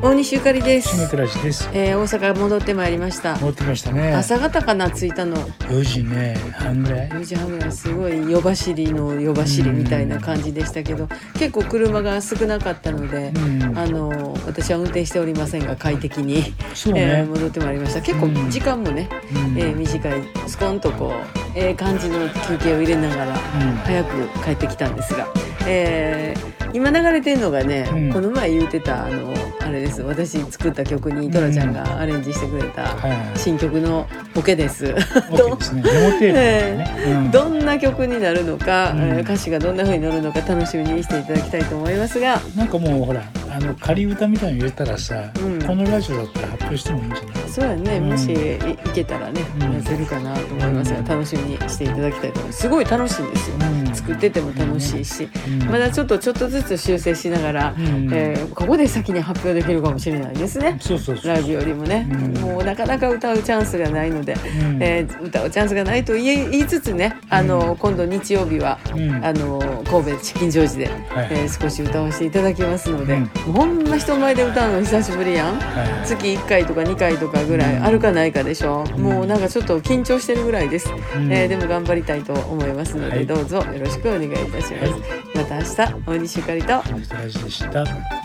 大西ゆかりです。です。えー、大阪戻ってまいりました。戻ってきましたね。朝方かな？着いたの。4時ね。半ぐらい。4時半ぐらいすごい夜走りの夜走りみたいな感じでしたけど結構車が少なかったので、うん。あの私は運転しておりませんが快適に、ね。えー戻ってまいりました。結構うん。時間もね、うん。えー短いスコンとこうええ感じの休憩を入れながら早く帰ってきたんですが、えー今流れてるのがね、うん。この前言うてたあのあれです。私作った曲にトラちゃんがアレンジしてくれた新曲のボケです。どんな曲になるのか、うん。えー歌詞がどんな風になるのか楽しみにしていただきたいと思いますが。なんかもうほらあの仮歌みたいに入れたらさ、うん。このラジオだったら発表してもいいんじゃない？そうやね、うん。もしいいけたらね、うん。出せるかなと思いますがうん。楽しみにしていただきたいと思います。すごい楽しいんですよ、うん。作ってても楽しいし、うん。まだちょっとちょっとずつ修正しながら、うん。えーここで先に発表できるかもしれないですね。ライブよりもね、うん。もうなかなか歌うチャンスがないので、うん。えー歌うチャンスがないと言い言いつつねあの、今度日曜日は、うん。あの神戸チキンジョージで、はい。えー少し歌わせていただきますので、うんもうほんま人前で歌うの久しぶりやん。はい月1回とか2回とかぐらいあるかないかでしょ、ん。もうなんかちょっと緊張してるぐらいです、ん。えーでも頑張りたいと思いますので、はい。どうぞよろしくお願いいたします、はい。また明日大西ゆかりと